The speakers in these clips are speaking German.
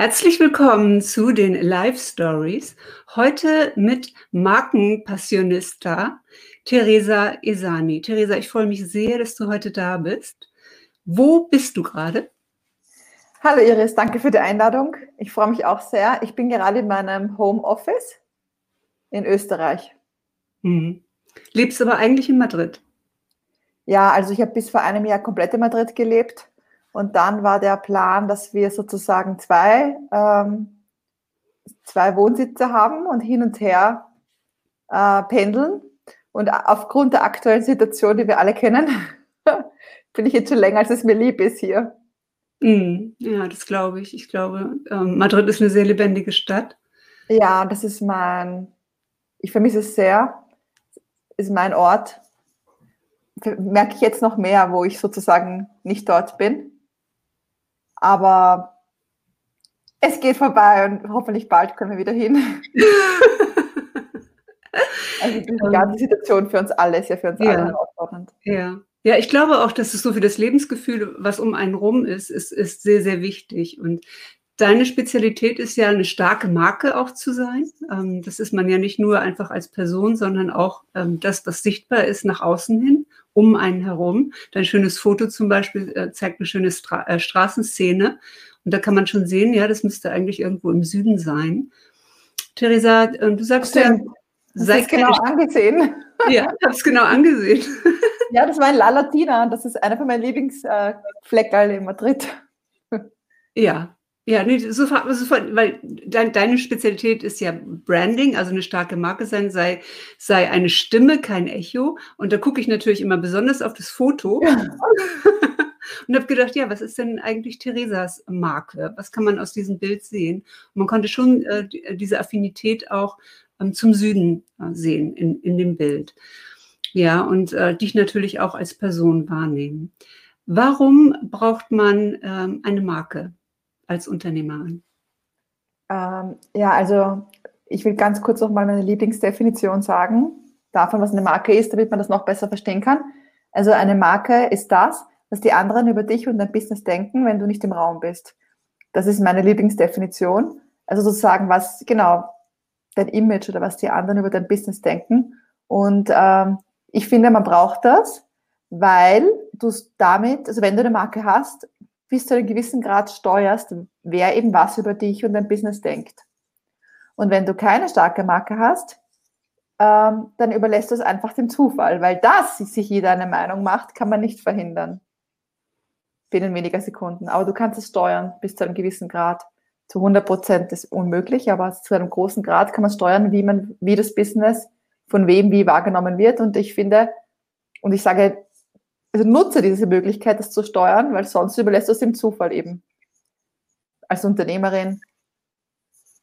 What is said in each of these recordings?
Herzlich willkommen zu den Live Stories. Heute mit Markenpassionista Theresa Esani. Theresa, ich freue mich sehr, dass du heute da bist. Wo bist du gerade? Hallo Iris, danke für die Einladung. Ich freue mich auch sehr. Ich bin gerade in meinem Homeoffice in Österreich. Mhm. Lebst aber eigentlich in Madrid? Ja, also ich habe bis vor einem Jahr komplett in Madrid gelebt und dann war der Plan, dass wir sozusagen zwei, ähm, zwei Wohnsitze haben und hin und her äh, pendeln. Und aufgrund der aktuellen Situation, die wir alle kennen, bin ich jetzt schon länger, als es mir lieb ist hier. Mm, ja, das glaube ich. Ich glaube, ähm, Madrid ist eine sehr lebendige Stadt. Ja, das ist mein, ich vermisse es sehr, ist mein Ort. Merke ich jetzt noch mehr, wo ich sozusagen nicht dort bin. Aber es geht vorbei und hoffentlich bald können wir wieder hin. also die ganze Situation für uns alle ist ja für uns ja. alle herausfordernd. Ja. Ja, ich glaube auch, dass es so für das Lebensgefühl, was um einen rum ist, ist, ist sehr, sehr wichtig. Und deine Spezialität ist ja, eine starke Marke auch zu sein. Ähm, das ist man ja nicht nur einfach als Person, sondern auch ähm, das, was sichtbar ist nach außen hin um einen herum. Dein schönes Foto zum Beispiel äh, zeigt eine schöne Stra äh, Straßenszene. Und da kann man schon sehen, ja, das müsste eigentlich irgendwo im Süden sein. Theresa, äh, du sagst ja, sei genau angesehen. Ja, ich habe es genau angesehen. Ja, das war in La Latina. Das ist einer von meinen Lieblingsfleckerl in Madrid. Ja, ja, nee, sofort, sofort, weil de, deine Spezialität ist ja Branding, also eine starke Marke sein, sei, sei eine Stimme, kein Echo. Und da gucke ich natürlich immer besonders auf das Foto ja. und habe gedacht, ja, was ist denn eigentlich Theresas Marke? Was kann man aus diesem Bild sehen? Und man konnte schon äh, diese Affinität auch ähm, zum Süden äh, sehen in, in dem Bild. Ja, und äh, dich natürlich auch als Person wahrnehmen. Warum braucht man ähm, eine Marke? Als Unternehmerin? Ähm, ja, also ich will ganz kurz noch mal meine Lieblingsdefinition sagen, davon, was eine Marke ist, damit man das noch besser verstehen kann. Also eine Marke ist das, was die anderen über dich und dein Business denken, wenn du nicht im Raum bist. Das ist meine Lieblingsdefinition. Also sozusagen, was genau dein Image oder was die anderen über dein Business denken. Und ähm, ich finde, man braucht das, weil du damit, also wenn du eine Marke hast, bis zu einem gewissen Grad steuerst, wer eben was über dich und dein Business denkt. Und wenn du keine starke Marke hast, ähm, dann überlässt du es einfach dem Zufall, weil das sich jeder eine Meinung macht, kann man nicht verhindern. Binnen weniger Sekunden. Aber du kannst es steuern bis zu einem gewissen Grad. Zu 100 Prozent ist unmöglich, aber zu einem großen Grad kann man steuern, wie man, wie das Business von wem wie wahrgenommen wird. Und ich finde, und ich sage also nutze diese Möglichkeit, das zu steuern, weil sonst überlässt du es dem Zufall eben. Als Unternehmerin,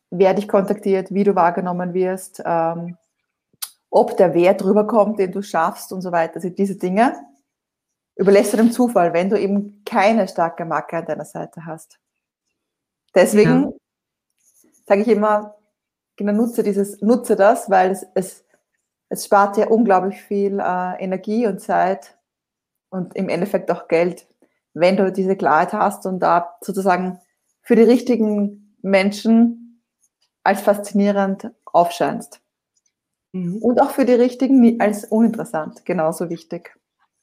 wer dich kontaktiert, wie du wahrgenommen wirst, ähm, ob der Wert rüberkommt, den du schaffst und so weiter. Also diese Dinge überlässt du dem Zufall, wenn du eben keine starke Marke an deiner Seite hast. Deswegen ja. sage ich immer, genau, nutze dieses, nutze das, weil es, es, es spart dir unglaublich viel äh, Energie und Zeit, und im Endeffekt auch Geld, wenn du diese Klarheit hast und da sozusagen für die richtigen Menschen als faszinierend aufscheinst. Mhm. Und auch für die richtigen als uninteressant, genauso wichtig.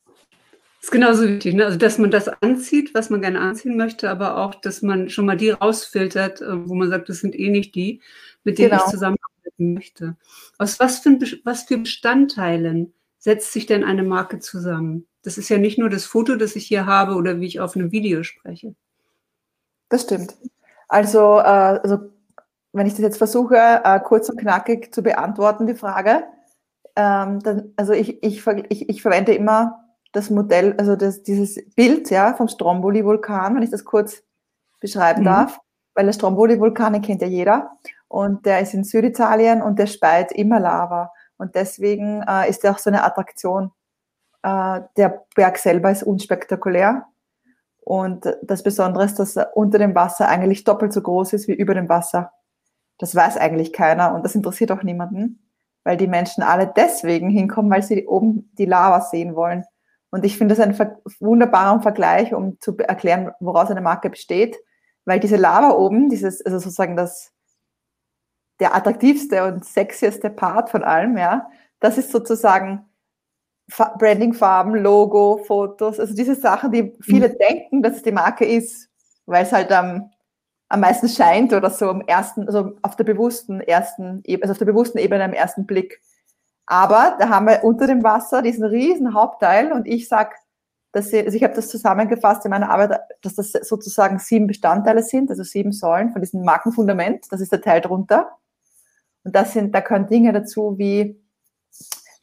Das ist genauso wichtig, ne? also dass man das anzieht, was man gerne anziehen möchte, aber auch, dass man schon mal die rausfiltert, äh, wo man sagt, das sind eh nicht die, mit denen genau. ich zusammenarbeiten möchte. Aus was für, was für Bestandteilen setzt sich denn eine Marke zusammen? Das ist ja nicht nur das Foto, das ich hier habe oder wie ich auf einem Video spreche. Das stimmt. Also, äh, also wenn ich das jetzt versuche, äh, kurz und knackig zu beantworten, die Frage, ähm, dann, also ich, ich, ich, ich verwende immer das Modell, also das, dieses Bild ja, vom Stromboli-Vulkan, wenn ich das kurz beschreiben mhm. darf, weil der Stromboli-Vulkan, kennt ja jeder und der ist in Süditalien und der speit immer Lava und deswegen äh, ist er auch so eine Attraktion äh, der Berg selber ist unspektakulär. Und das Besondere ist, dass er unter dem Wasser eigentlich doppelt so groß ist wie über dem Wasser. Das weiß eigentlich keiner und das interessiert auch niemanden, weil die Menschen alle deswegen hinkommen, weil sie oben die Lava sehen wollen. Und ich finde das ein wunderbarer Vergleich, um zu erklären, woraus eine Marke besteht. weil diese Lava oben, dieses, also sozusagen das, der attraktivste und sexieste Part von allem, ja, das ist sozusagen Brandingfarben, Logo, Fotos, also diese Sachen, die viele mhm. denken, dass es die Marke ist, weil es halt am, am meisten scheint oder so am ersten, also auf der bewussten ersten, also auf der bewussten Ebene am ersten Blick. Aber da haben wir unter dem Wasser diesen riesen Hauptteil und ich sage, dass sie, also ich habe das zusammengefasst in meiner Arbeit, dass das sozusagen sieben Bestandteile sind, also sieben Säulen von diesem Markenfundament. Das ist der Teil drunter. Und das sind, da können Dinge dazu wie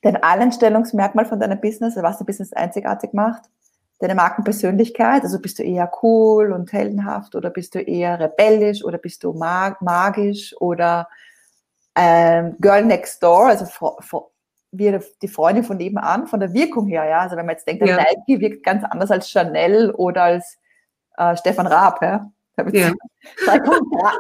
dein Alleinstellungsmerkmal von deinem Business, also was dein Business einzigartig macht, deine Markenpersönlichkeit, also bist du eher cool und heldenhaft oder bist du eher rebellisch oder bist du mag magisch oder ähm, Girl Next Door, also wie die Freundin von nebenan, von der Wirkung her, ja. Also wenn man jetzt denkt, ja. Nike wirkt ganz anders als Chanel oder als äh, Stefan Raab, ja. ja. Drei, Kontra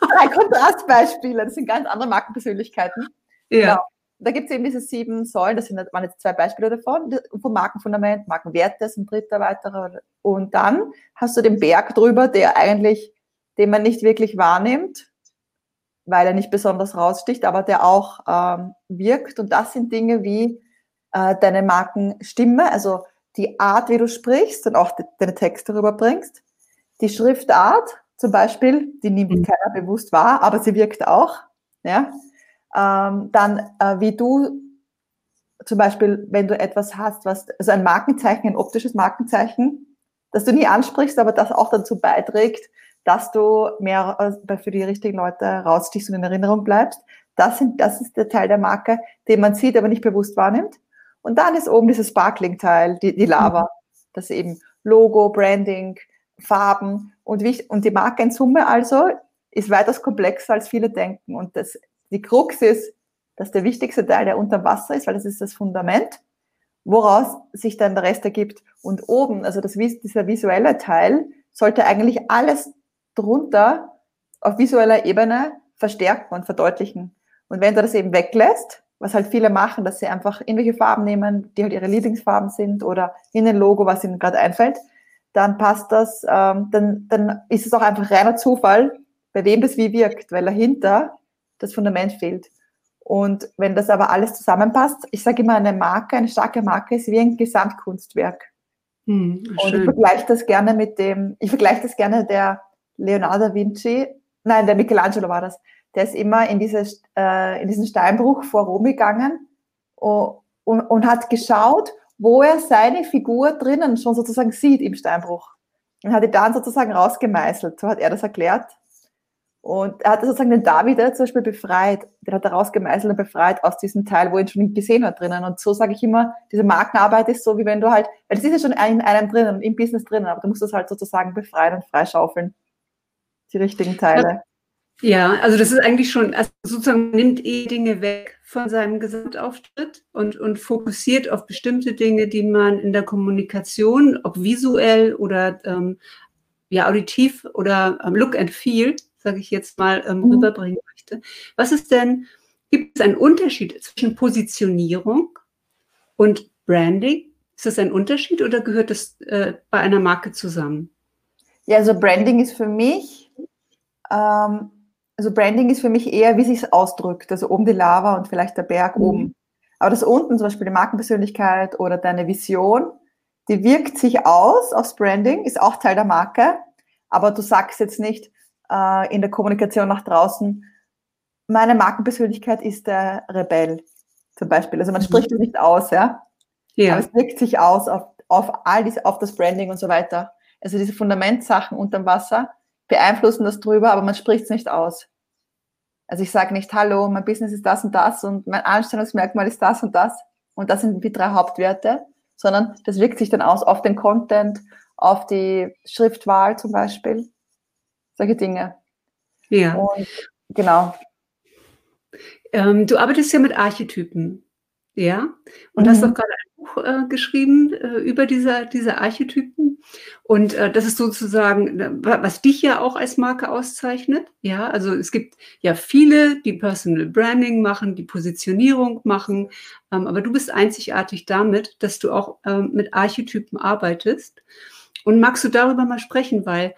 drei Kontrastbeispiele, das sind ganz andere Markenpersönlichkeiten. Ja. Genau. Da gibt es eben diese sieben Säulen, das sind, waren jetzt zwei Beispiele davon, vom Markenfundament, Markenwerte ist ein dritter weiterer. Und dann hast du den Berg drüber, der eigentlich, den man nicht wirklich wahrnimmt, weil er nicht besonders raussticht, aber der auch ähm, wirkt. Und das sind Dinge wie äh, deine Markenstimme, also die Art, wie du sprichst und auch de deine Texte rüberbringst. Die Schriftart zum Beispiel, die nimmt mhm. keiner bewusst wahr, aber sie wirkt auch. Ja? Ähm, dann, äh, wie du zum Beispiel, wenn du etwas hast, was, also ein Markenzeichen, ein optisches Markenzeichen, das du nie ansprichst, aber das auch dazu beiträgt, dass du mehr äh, für die richtigen Leute rausstichst und in Erinnerung bleibst. Das, sind, das ist der Teil der Marke, den man sieht, aber nicht bewusst wahrnimmt. Und dann ist oben dieses Sparkling-Teil, die, die Lava. Mhm. Das eben Logo, Branding, Farben und, wie und die Marke in Summe also ist weitaus komplexer, als viele denken. Und das, die Krux ist, dass der wichtigste Teil, der unter Wasser ist, weil das ist das Fundament, woraus sich dann der Rest ergibt. Und oben, also das, dieser visuelle Teil, sollte eigentlich alles drunter auf visueller Ebene verstärken und verdeutlichen. Und wenn du das eben weglässt, was halt viele machen, dass sie einfach irgendwelche Farben nehmen, die halt ihre Lieblingsfarben sind oder in ein Logo, was ihnen gerade einfällt, dann passt das, ähm, dann, dann ist es auch einfach reiner Zufall, bei wem das wie wirkt, weil dahinter das Fundament fehlt. Und wenn das aber alles zusammenpasst, ich sage immer, eine Marke, eine starke Marke ist wie ein Gesamtkunstwerk. Hm, und ich vergleiche das gerne mit dem, ich vergleiche das gerne der Leonardo da Vinci, nein, der Michelangelo war das, der ist immer in, dieses, äh, in diesen Steinbruch vor Rom gegangen und, und, und hat geschaut, wo er seine Figur drinnen schon sozusagen sieht im Steinbruch. Und hat ihn dann sozusagen rausgemeißelt. So hat er das erklärt. Und er hat sozusagen den David zum Beispiel befreit. Den hat er rausgemeißelt und befreit aus diesem Teil, wo er ihn schon gesehen hat drinnen. Und so sage ich immer, diese Markenarbeit ist so, wie wenn du halt, weil es ist ja schon in einem drinnen, im Business drinnen, aber du musst das halt sozusagen befreien und freischaufeln die richtigen Teile. Ja, also das ist eigentlich schon, also sozusagen nimmt eh Dinge weg von seinem Gesamtauftritt und, und fokussiert auf bestimmte Dinge, die man in der Kommunikation, ob visuell oder ähm, ja, auditiv oder ähm, Look and Feel, sage ich jetzt mal, ähm, mhm. rüberbringen möchte. Was ist denn, gibt es einen Unterschied zwischen Positionierung und Branding? Ist das ein Unterschied oder gehört das äh, bei einer Marke zusammen? Ja, also Branding ist für mich ähm, also Branding ist für mich eher, wie sich es ausdrückt. Also oben die Lava und vielleicht der Berg mhm. oben. Aber das unten, zum Beispiel die Markenpersönlichkeit oder deine Vision, die wirkt sich aus aufs Branding, ist auch Teil der Marke. Aber du sagst jetzt nicht äh, in der Kommunikation nach draußen, meine Markenpersönlichkeit ist der Rebell zum Beispiel. Also man mhm. spricht es nicht aus, ja. ja. Aber es wirkt sich aus auf, auf all diese, auf das Branding und so weiter. Also diese Fundamentsachen unterm Wasser, beeinflussen das drüber, aber man spricht es nicht aus. Also ich sage nicht, hallo, mein Business ist das und das und mein Anstellungsmerkmal ist das und das und das sind die drei Hauptwerte, sondern das wirkt sich dann aus auf den Content, auf die Schriftwahl zum Beispiel, solche Dinge. Ja. Und genau. Ähm, du arbeitest ja mit Archetypen, ja, und mhm. hast auch gerade Buch äh, geschrieben äh, über diese, diese Archetypen. Und äh, das ist sozusagen, äh, was dich ja auch als Marke auszeichnet. Ja, also es gibt ja viele, die Personal Branding machen, die Positionierung machen. Ähm, aber du bist einzigartig damit, dass du auch ähm, mit Archetypen arbeitest. Und magst du darüber mal sprechen, weil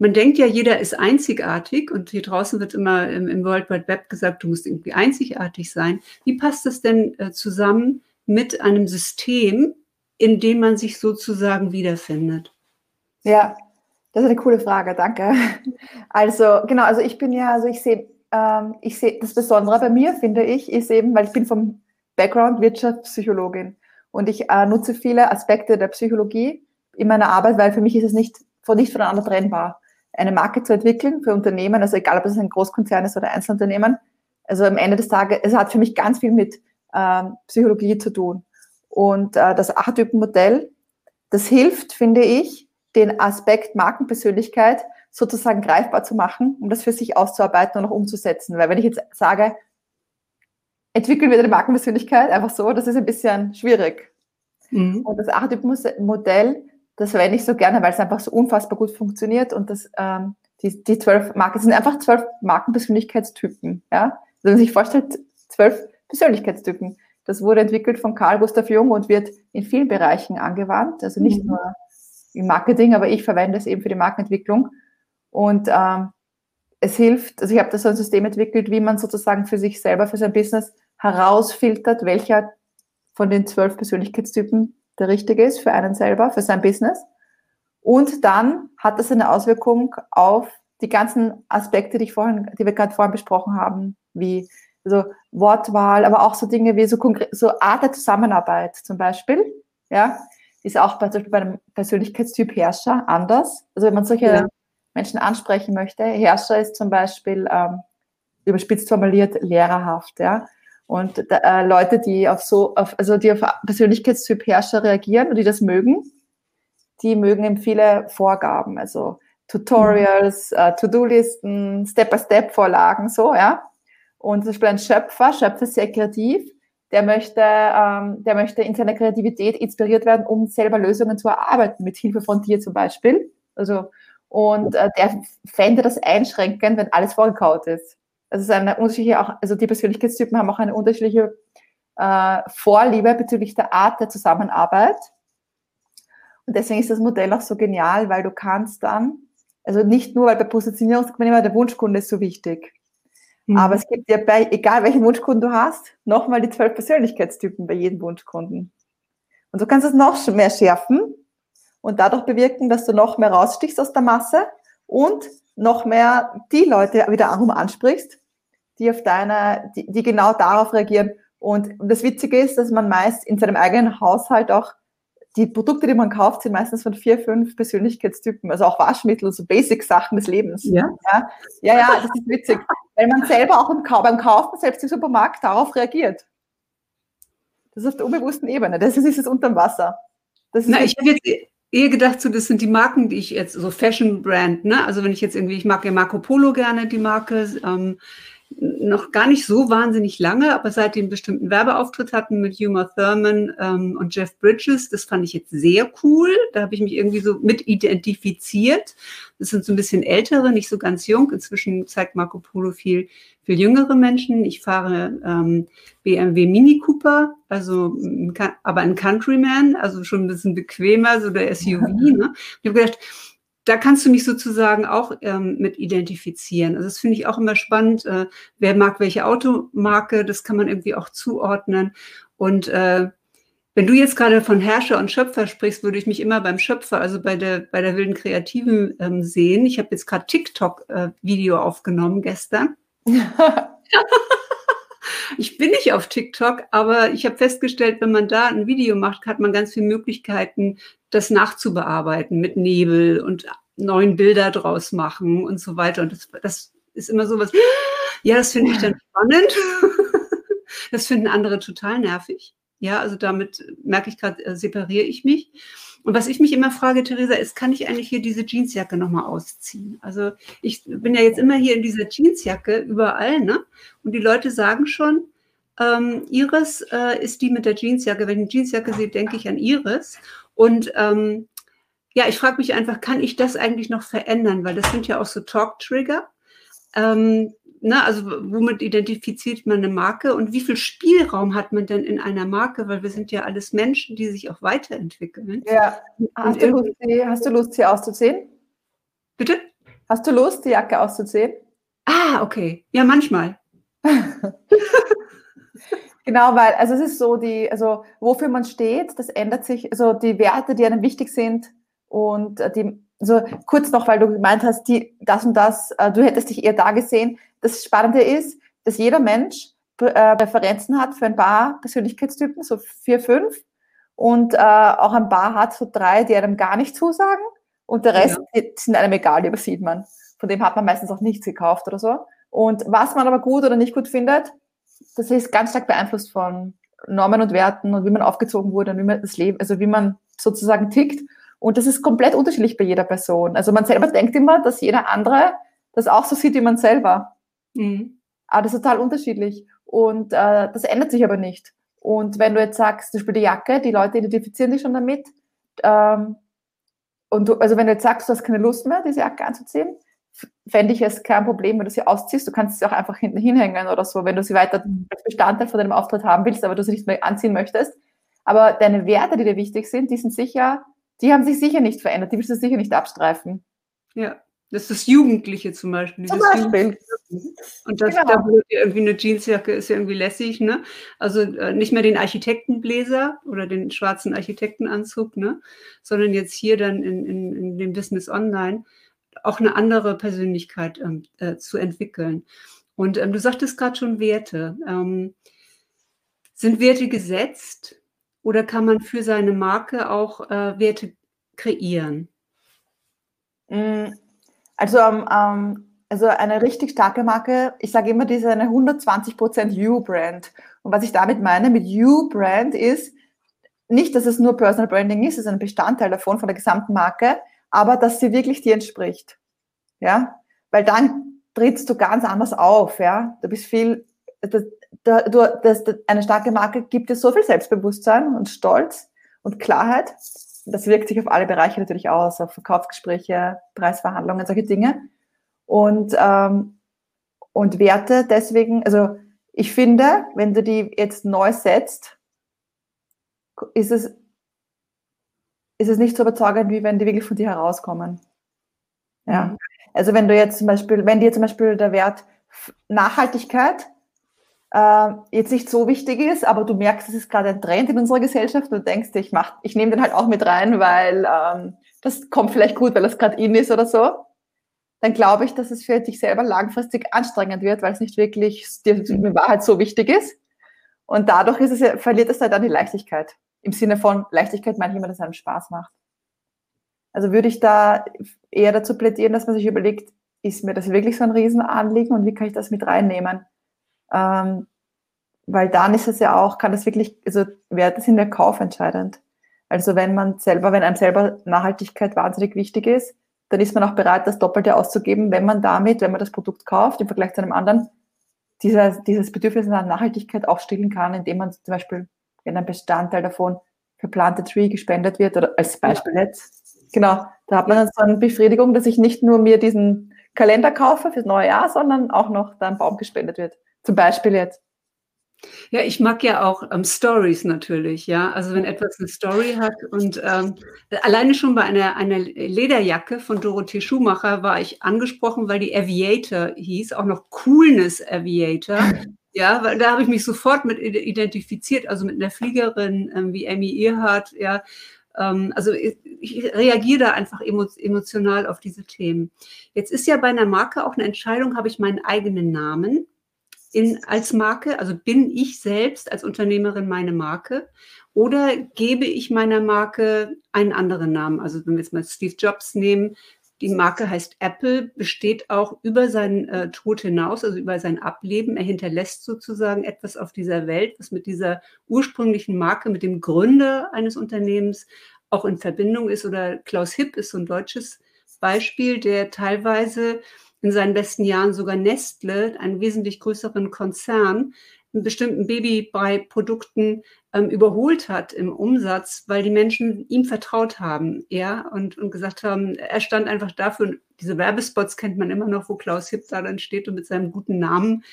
man denkt ja, jeder ist einzigartig und hier draußen wird immer im, im World Wide Web gesagt, du musst irgendwie einzigartig sein. Wie passt das denn äh, zusammen mit einem System, in dem man sich sozusagen wiederfindet? Ja, das ist eine coole Frage, danke. Also genau, also ich bin ja, also ich sehe, ähm, ich sehe das Besondere bei mir, finde ich, ist eben, weil ich bin vom Background Wirtschaftspsychologin und ich äh, nutze viele Aspekte der Psychologie in meiner Arbeit, weil für mich ist es nicht, von, nicht voneinander trennbar. Eine Marke zu entwickeln für Unternehmen, also egal ob es ein Großkonzern ist oder Einzelunternehmen, also am Ende des Tages, es hat für mich ganz viel mit ähm, Psychologie zu tun. Und äh, das Archetypenmodell, das hilft, finde ich, den Aspekt Markenpersönlichkeit sozusagen greifbar zu machen, um das für sich auszuarbeiten und auch umzusetzen. Weil wenn ich jetzt sage, entwickeln wir eine Markenpersönlichkeit einfach so, das ist ein bisschen schwierig. Mhm. Und das Archetyp-Modell, das verwende ich so gerne, weil es einfach so unfassbar gut funktioniert und das, ähm, die, die zwölf Marken, sind einfach zwölf Markenpersönlichkeitstypen. Ja? Also wenn man sich vorstellt, zwölf Persönlichkeitstypen. Das wurde entwickelt von Carl Gustav Jung und wird in vielen Bereichen angewandt, also nicht mhm. nur im Marketing, aber ich verwende es eben für die Markenentwicklung. Und ähm, es hilft, also ich habe da so ein System entwickelt, wie man sozusagen für sich selber, für sein Business herausfiltert, welcher von den zwölf Persönlichkeitstypen der richtige ist für einen selber, für sein Business. Und dann hat das eine Auswirkung auf die ganzen Aspekte, die, ich vorhin, die wir gerade vorhin besprochen haben, wie also Wortwahl, aber auch so Dinge wie so, so Art der Zusammenarbeit zum Beispiel. Ja, ist auch bei, zum Beispiel bei einem Persönlichkeitstyp Herrscher anders. Also wenn man solche ja. Menschen ansprechen möchte, Herrscher ist zum Beispiel ähm, überspitzt formuliert lehrerhaft, ja. Und äh, Leute, die auf so, auf, also die auf Persönlichkeitstyp Herrscher reagieren und die das mögen, die mögen eben viele Vorgaben, also Tutorials, mhm. äh, To-Do-Listen, Step-by-Step-Vorlagen, so, ja. Und zum Beispiel ein Schöpfer, Schöpfer ist sehr kreativ, der möchte, ähm, der möchte in seiner Kreativität inspiriert werden, um selber Lösungen zu erarbeiten, mit Hilfe von dir zum Beispiel. Also, und äh, der fände das einschränkend, wenn alles vorgekaut ist. Also es ist eine unterschiedliche, auch, also die Persönlichkeitstypen haben auch eine unterschiedliche äh, Vorliebe bezüglich der Art der Zusammenarbeit. Und deswegen ist das Modell auch so genial, weil du kannst dann, also nicht nur, weil bei Positionierungsmanöver der Wunschkunde ist so wichtig. Mhm. Aber es gibt ja bei, egal welchen Wunschkunden du hast, nochmal die zwölf Persönlichkeitstypen bei jedem Wunschkunden. Und du kannst es noch mehr schärfen und dadurch bewirken, dass du noch mehr rausstichst aus der Masse und noch mehr die Leute wiederum ansprichst, die auf deiner, die, die genau darauf reagieren. Und das Witzige ist, dass man meist in seinem eigenen Haushalt auch die Produkte, die man kauft, sind meistens von vier, fünf Persönlichkeitstypen, also auch Waschmittel, so Basic-Sachen des Lebens. Ja. ja. Ja, ja, das ist witzig. Weil man selber auch im, beim Kaufen, selbst im Supermarkt, darauf reagiert. Das ist auf der unbewussten Ebene. Das ist es unterm Wasser. Na, ich habe jetzt eher gedacht, so, das sind die Marken, die ich jetzt, so Fashion Brand, ne? Also wenn ich jetzt irgendwie, ich mag ja Marco Polo gerne, die Marke, ähm, noch gar nicht so wahnsinnig lange, aber seit den bestimmten Werbeauftritt hatten mit Huma Thurman ähm, und Jeff Bridges, das fand ich jetzt sehr cool. Da habe ich mich irgendwie so mit identifiziert. Das sind so ein bisschen ältere, nicht so ganz jung. Inzwischen zeigt Marco Polo viel, viel jüngere Menschen. Ich fahre ähm, BMW Mini Cooper, also aber ein Countryman, also schon ein bisschen bequemer, so der SUV. Ne? Ich habe gedacht, da kannst du mich sozusagen auch ähm, mit identifizieren. Also das finde ich auch immer spannend. Äh, wer mag welche Automarke, das kann man irgendwie auch zuordnen. Und äh, wenn du jetzt gerade von Herrscher und Schöpfer sprichst, würde ich mich immer beim Schöpfer, also bei der, bei der wilden Kreativen ähm, sehen. Ich habe jetzt gerade TikTok-Video äh, aufgenommen gestern. ich bin nicht auf TikTok, aber ich habe festgestellt, wenn man da ein Video macht, hat man ganz viele Möglichkeiten, das nachzubearbeiten mit Nebel und neuen Bilder draus machen und so weiter. Und das, das ist immer so was, ja, das finde ich dann spannend. das finden andere total nervig. Ja, also damit merke ich gerade, äh, separiere ich mich. Und was ich mich immer frage, Theresa, ist, kann ich eigentlich hier diese Jeansjacke nochmal ausziehen? Also ich bin ja jetzt immer hier in dieser Jeansjacke überall, ne? Und die Leute sagen schon, ähm, Iris äh, ist die mit der Jeansjacke. Wenn ich eine Jeansjacke sehe, denke ich an Iris. Und ähm, ja, ich frage mich einfach, kann ich das eigentlich noch verändern? Weil das sind ja auch so Talk-Trigger. Ähm, ne, also womit identifiziert man eine Marke und wie viel Spielraum hat man denn in einer Marke? Weil wir sind ja alles Menschen, die sich auch weiterentwickeln. Ja, hast, du Lust, hast du Lust, sie auszuziehen? Bitte? Hast du Lust, die Jacke auszuziehen? Ah, okay. Ja, manchmal. genau, weil, also es ist so, die, also wofür man steht, das ändert sich, also die Werte, die einem wichtig sind und äh, die, also kurz noch, weil du gemeint hast, die, das und das, äh, du hättest dich eher da gesehen. Das Spannende ist, dass jeder Mensch äh, Präferenzen hat für ein paar Persönlichkeitstypen, so vier, fünf, und äh, auch ein paar hat so drei, die einem gar nicht zusagen und der Rest ja. sind einem egal, die übersieht man. Von dem hat man meistens auch nichts gekauft oder so. Und was man aber gut oder nicht gut findet, das ist ganz stark beeinflusst von Normen und Werten und wie man aufgezogen wurde und wie man das Leben, also wie man sozusagen tickt. Und das ist komplett unterschiedlich bei jeder Person. Also man selber denkt immer, dass jeder andere das auch so sieht wie man selber. Mhm. Aber das ist total unterschiedlich. Und äh, das ändert sich aber nicht. Und wenn du jetzt sagst, zum Beispiel die Jacke, die Leute identifizieren sich schon damit. Ähm, und du, also wenn du jetzt sagst, du hast keine Lust mehr, diese Jacke anzuziehen, fände ich es kein Problem, wenn du sie ausziehst. Du kannst sie auch einfach hinten hinhängen oder so, wenn du sie weiter als Bestandteil von deinem Auftritt haben willst, aber du sie nicht mehr anziehen möchtest. Aber deine Werte, die dir wichtig sind, die sind sicher, die haben sich sicher nicht verändert, die willst du sicher nicht abstreifen. Ja. Das ist das Jugendliche zum Beispiel. Zum Beispiel. Und das, genau. da irgendwie eine Jeansjacke ist ja irgendwie lässig, ne? Also äh, nicht mehr den Architektenbläser oder den schwarzen Architektenanzug, ne? Sondern jetzt hier dann in, in, in dem Business Online auch eine andere Persönlichkeit ähm, äh, zu entwickeln. Und ähm, du sagtest gerade schon Werte. Ähm, sind Werte gesetzt oder kann man für seine Marke auch äh, Werte kreieren? Mm, also, ähm, also eine richtig starke Marke, ich sage immer, die ist eine 120% You-Brand. Und was ich damit meine mit You-Brand ist, nicht, dass es nur Personal Branding ist, es ist ein Bestandteil davon, von der gesamten Marke, aber dass sie wirklich dir entspricht. Ja, weil dann trittst du ganz anders auf, ja. Du bist viel, das, du, das, eine starke Marke gibt dir so viel Selbstbewusstsein und Stolz und Klarheit, das wirkt sich auf alle Bereiche natürlich aus, auf Verkaufsgespräche, Preisverhandlungen, solche Dinge. Und, ähm, und Werte deswegen, also ich finde, wenn du die jetzt neu setzt, ist es, ist es nicht so überzeugend, wie wenn die wirklich von dir herauskommen. Ja. Mhm. Also wenn du jetzt zum Beispiel, wenn dir zum Beispiel der Wert Nachhaltigkeit äh, jetzt nicht so wichtig ist, aber du merkst, es ist gerade ein Trend in unserer Gesellschaft und denkst, ich mach, ich nehme den halt auch mit rein, weil ähm, das kommt vielleicht gut, weil das gerade in ist oder so, dann glaube ich, dass es für dich selber langfristig anstrengend wird, weil es nicht wirklich dir in Wahrheit so wichtig ist. Und dadurch ist es, verliert es halt dann die Leichtigkeit. Im Sinne von Leichtigkeit meine ich immer, dass es einem Spaß macht. Also würde ich da eher dazu plädieren, dass man sich überlegt, ist mir das wirklich so ein Riesenanliegen und wie kann ich das mit reinnehmen? Ähm, weil dann ist es ja auch, kann das wirklich, also Werte sind ja kaufentscheidend. Also wenn man selber, wenn einem selber Nachhaltigkeit wahnsinnig wichtig ist, dann ist man auch bereit, das Doppelte auszugeben, wenn man damit, wenn man das Produkt kauft, im Vergleich zu einem anderen, dieser, dieses Bedürfnis nach Nachhaltigkeit auch stillen kann, indem man zum Beispiel, wenn ein Bestandteil davon für Plante Tree gespendet wird, oder als Beispiel jetzt, genau, da hat man dann so eine Befriedigung, dass ich nicht nur mir diesen Kalender kaufe fürs neue Jahr, sondern auch noch da ein Baum gespendet wird. Zum Beispiel jetzt. Ja, ich mag ja auch ähm, Stories natürlich, ja. Also wenn etwas eine Story hat und ähm, alleine schon bei einer, einer Lederjacke von Dorothee Schumacher war ich angesprochen, weil die Aviator hieß, auch noch Coolness Aviator. Ja, weil da habe ich mich sofort mit identifiziert, also mit einer Fliegerin ähm, wie Amy Earhart, ja. Ähm, also ich, ich, reagiere da einfach emotional auf diese Themen. Jetzt ist ja bei einer Marke auch eine Entscheidung, habe ich meinen eigenen Namen in, als Marke? Also bin ich selbst als Unternehmerin meine Marke? Oder gebe ich meiner Marke einen anderen Namen? Also wenn wir jetzt mal Steve Jobs nehmen, die Marke heißt Apple, besteht auch über seinen äh, Tod hinaus, also über sein Ableben. Er hinterlässt sozusagen etwas auf dieser Welt, was mit dieser ursprünglichen Marke, mit dem Gründer eines Unternehmens auch in Verbindung ist. Oder Klaus Hipp ist so ein deutsches Beispiel, der teilweise in seinen besten Jahren sogar Nestle, einen wesentlich größeren Konzern, in bestimmten Babybrei-Produkten ähm, überholt hat im Umsatz, weil die Menschen ihm vertraut haben, ja, und, und gesagt haben, er stand einfach dafür. Diese Werbespots kennt man immer noch, wo Klaus Hipp da dann steht und mit seinem guten Namen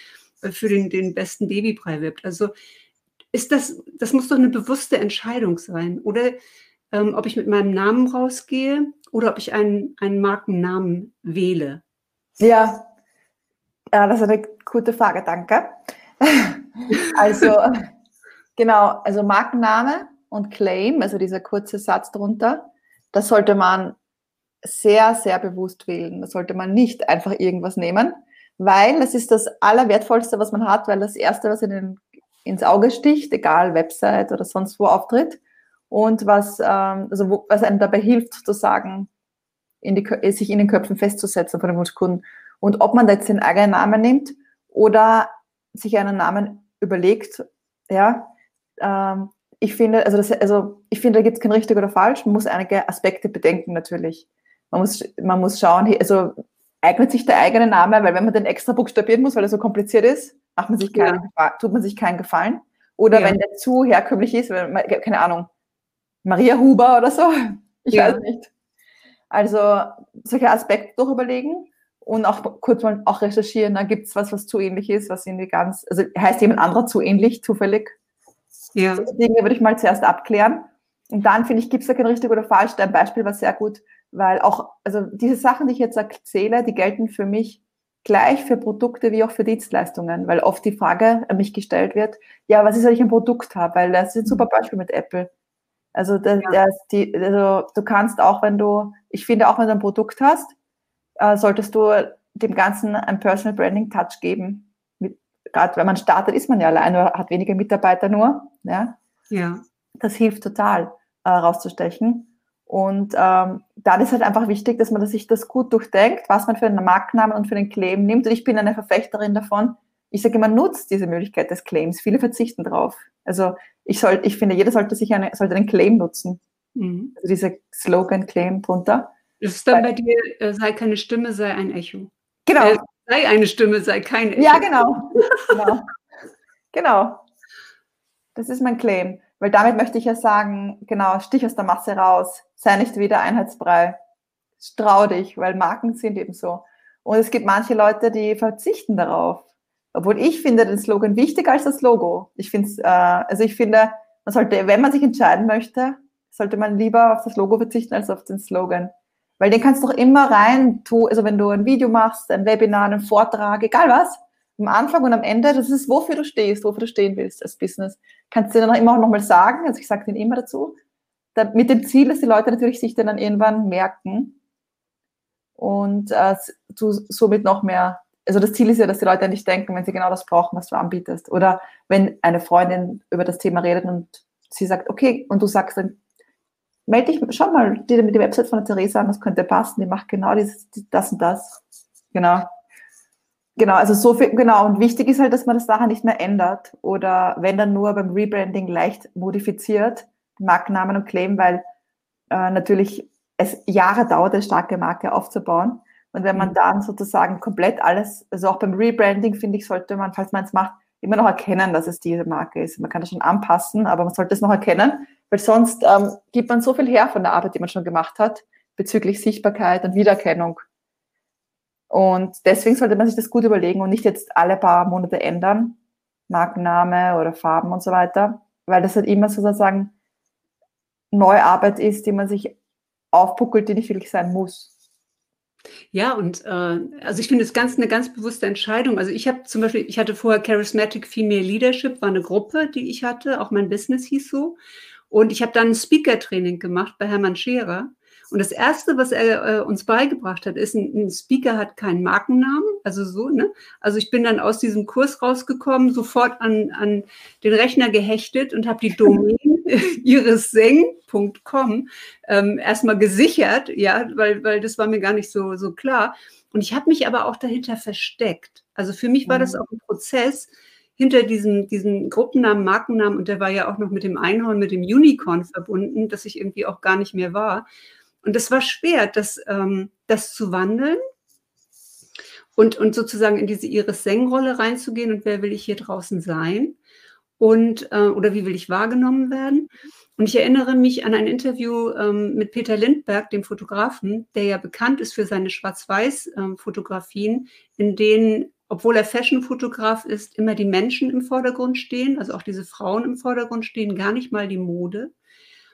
äh, für den, den besten Babybrei wirbt. Also ist das, das muss doch eine bewusste Entscheidung sein, oder? Ähm, ob ich mit meinem Namen rausgehe oder ob ich einen, einen Markennamen wähle. Ja, ja das ist eine gute Frage, danke. also, genau, also Markenname und Claim, also dieser kurze Satz drunter, das sollte man sehr, sehr bewusst wählen. Da sollte man nicht einfach irgendwas nehmen, weil es ist das Allerwertvollste, was man hat, weil das Erste, was in den, ins Auge sticht, egal Website oder sonst wo auftritt, und was, ähm, also wo, was einem dabei hilft, sozusagen in die, sich in den Köpfen festzusetzen von den Wunschkunden. Und ob man da jetzt den eigenen Namen nimmt oder sich einen Namen überlegt, ja, ähm, ich finde, also, das, also ich finde, da gibt es kein richtig oder falsch. Man muss einige Aspekte bedenken natürlich. Man muss, man muss schauen, also eignet sich der eigene Name, weil wenn man den extra buchstabieren muss, weil er so kompliziert ist, macht man sich keinen, ja. tut man sich keinen Gefallen. Oder ja. wenn der zu herkömmlich ist, man, keine Ahnung, Maria Huber oder so, ich ja. weiß nicht. Also solche Aspekte durchüberlegen und auch kurz mal auch recherchieren, da gibt es was, was zu ähnlich ist, was irgendwie ganz, also heißt jemand anderer zu ähnlich, zufällig. Ja. So Dinge würde ich mal zuerst abklären. Und dann, finde ich, gibt es da kein richtig oder falsch. Dein Beispiel war sehr gut, weil auch, also diese Sachen, die ich jetzt erzähle, die gelten für mich gleich für Produkte wie auch für Dienstleistungen, weil oft die Frage an mich gestellt wird, ja, was ist, wenn ich ein Produkt habe? Weil das ist ein super Beispiel mit Apple. Also, das, ja. das, die, also du kannst auch, wenn du, ich finde auch, wenn du ein Produkt hast, äh, solltest du dem Ganzen ein Personal Branding Touch geben. Gerade wenn man startet, ist man ja allein oder hat wenige Mitarbeiter nur. Ja. ja. Das hilft total, äh, rauszustechen. Und ähm, dann ist halt einfach wichtig, dass man sich das gut durchdenkt, was man für einen Markennamen und für einen Claim nimmt. Und ich bin eine Verfechterin davon. Ich sage immer, nutzt diese Möglichkeit des Claims. Viele verzichten drauf. Also ich, soll, ich finde, jeder sollte sich eine, sollte einen Claim nutzen. Mhm. Also dieser Slogan-Claim drunter. Das ist dann Weil, bei dir, äh, sei keine Stimme, sei ein Echo. Genau. Äh, sei eine Stimme, sei kein Echo. Ja, genau. genau. genau. Das ist mein Claim. Weil damit möchte ich ja sagen, genau, stich aus der Masse raus, sei nicht wieder Einheitsbrei, trau dich, weil Marken sind eben so. Und es gibt manche Leute, die verzichten darauf. Obwohl ich finde den Slogan wichtiger als das Logo. Ich finde, äh, also ich finde, man sollte, wenn man sich entscheiden möchte, sollte man lieber auf das Logo verzichten als auf den Slogan. Weil den kannst du doch immer rein tun, also wenn du ein Video machst, ein Webinar, einen Vortrag, egal was, am Anfang und am Ende, das ist, wofür du stehst, wofür du stehen willst als Business. Kannst du dir dann immer auch nochmal sagen, also ich sage den immer dazu, da, mit dem Ziel, dass die Leute natürlich sich dann irgendwann merken und äh, du somit noch mehr, also das Ziel ist ja, dass die Leute nicht denken, wenn sie genau das brauchen, was du anbietest. Oder wenn eine Freundin über das Thema redet und sie sagt, okay, und du sagst dann, melde dich, schau mal die, die Website von der Theresa an, das könnte passen, die macht genau dieses, das und das. Genau. Genau, also so viel, genau. Und wichtig ist halt, dass man das nachher nicht mehr ändert oder wenn dann nur beim Rebranding leicht modifiziert, Markennamen und Claim, weil äh, natürlich es Jahre dauert, eine starke Marke aufzubauen. Und wenn man mhm. dann sozusagen komplett alles, also auch beim Rebranding, finde ich, sollte man, falls man es macht, immer noch erkennen, dass es diese Marke ist. Man kann das schon anpassen, aber man sollte es noch erkennen, weil sonst ähm, gibt man so viel her von der Arbeit, die man schon gemacht hat, bezüglich Sichtbarkeit und Wiedererkennung. Und deswegen sollte man sich das gut überlegen und nicht jetzt alle paar Monate ändern, Markenname oder Farben und so weiter, weil das halt immer sozusagen neue Arbeit ist, die man sich aufpuckelt, die nicht wirklich sein muss. Ja, und äh, also ich finde es ganz eine ganz bewusste Entscheidung. Also ich habe zum Beispiel, ich hatte vorher Charismatic Female Leadership, war eine Gruppe, die ich hatte, auch mein Business hieß so. Und ich habe dann ein Speaker-Training gemacht bei Hermann Scherer. Und das Erste, was er äh, uns beigebracht hat, ist, ein, ein, Speaker hat keinen Markennamen, also so, ne? Also ich bin dann aus diesem Kurs rausgekommen, sofort an, an den Rechner gehechtet und habe die Domain iriseng.com ähm, erstmal gesichert, ja, weil, weil das war mir gar nicht so, so klar. Und ich habe mich aber auch dahinter versteckt. Also für mich war das mhm. auch ein Prozess, hinter diesem, diesem Gruppennamen, Markennamen, und der war ja auch noch mit dem Einhorn, mit dem Unicorn verbunden, das ich irgendwie auch gar nicht mehr war. Und es war schwer, das, ähm, das zu wandeln und, und sozusagen in diese Iris-Seng-Rolle reinzugehen und wer will ich hier draußen sein und äh, oder wie will ich wahrgenommen werden. Und ich erinnere mich an ein Interview ähm, mit Peter Lindberg, dem Fotografen, der ja bekannt ist für seine Schwarz-Weiß-Fotografien, ähm, in denen, obwohl er Fashion-Fotograf ist, immer die Menschen im Vordergrund stehen, also auch diese Frauen im Vordergrund stehen, gar nicht mal die Mode.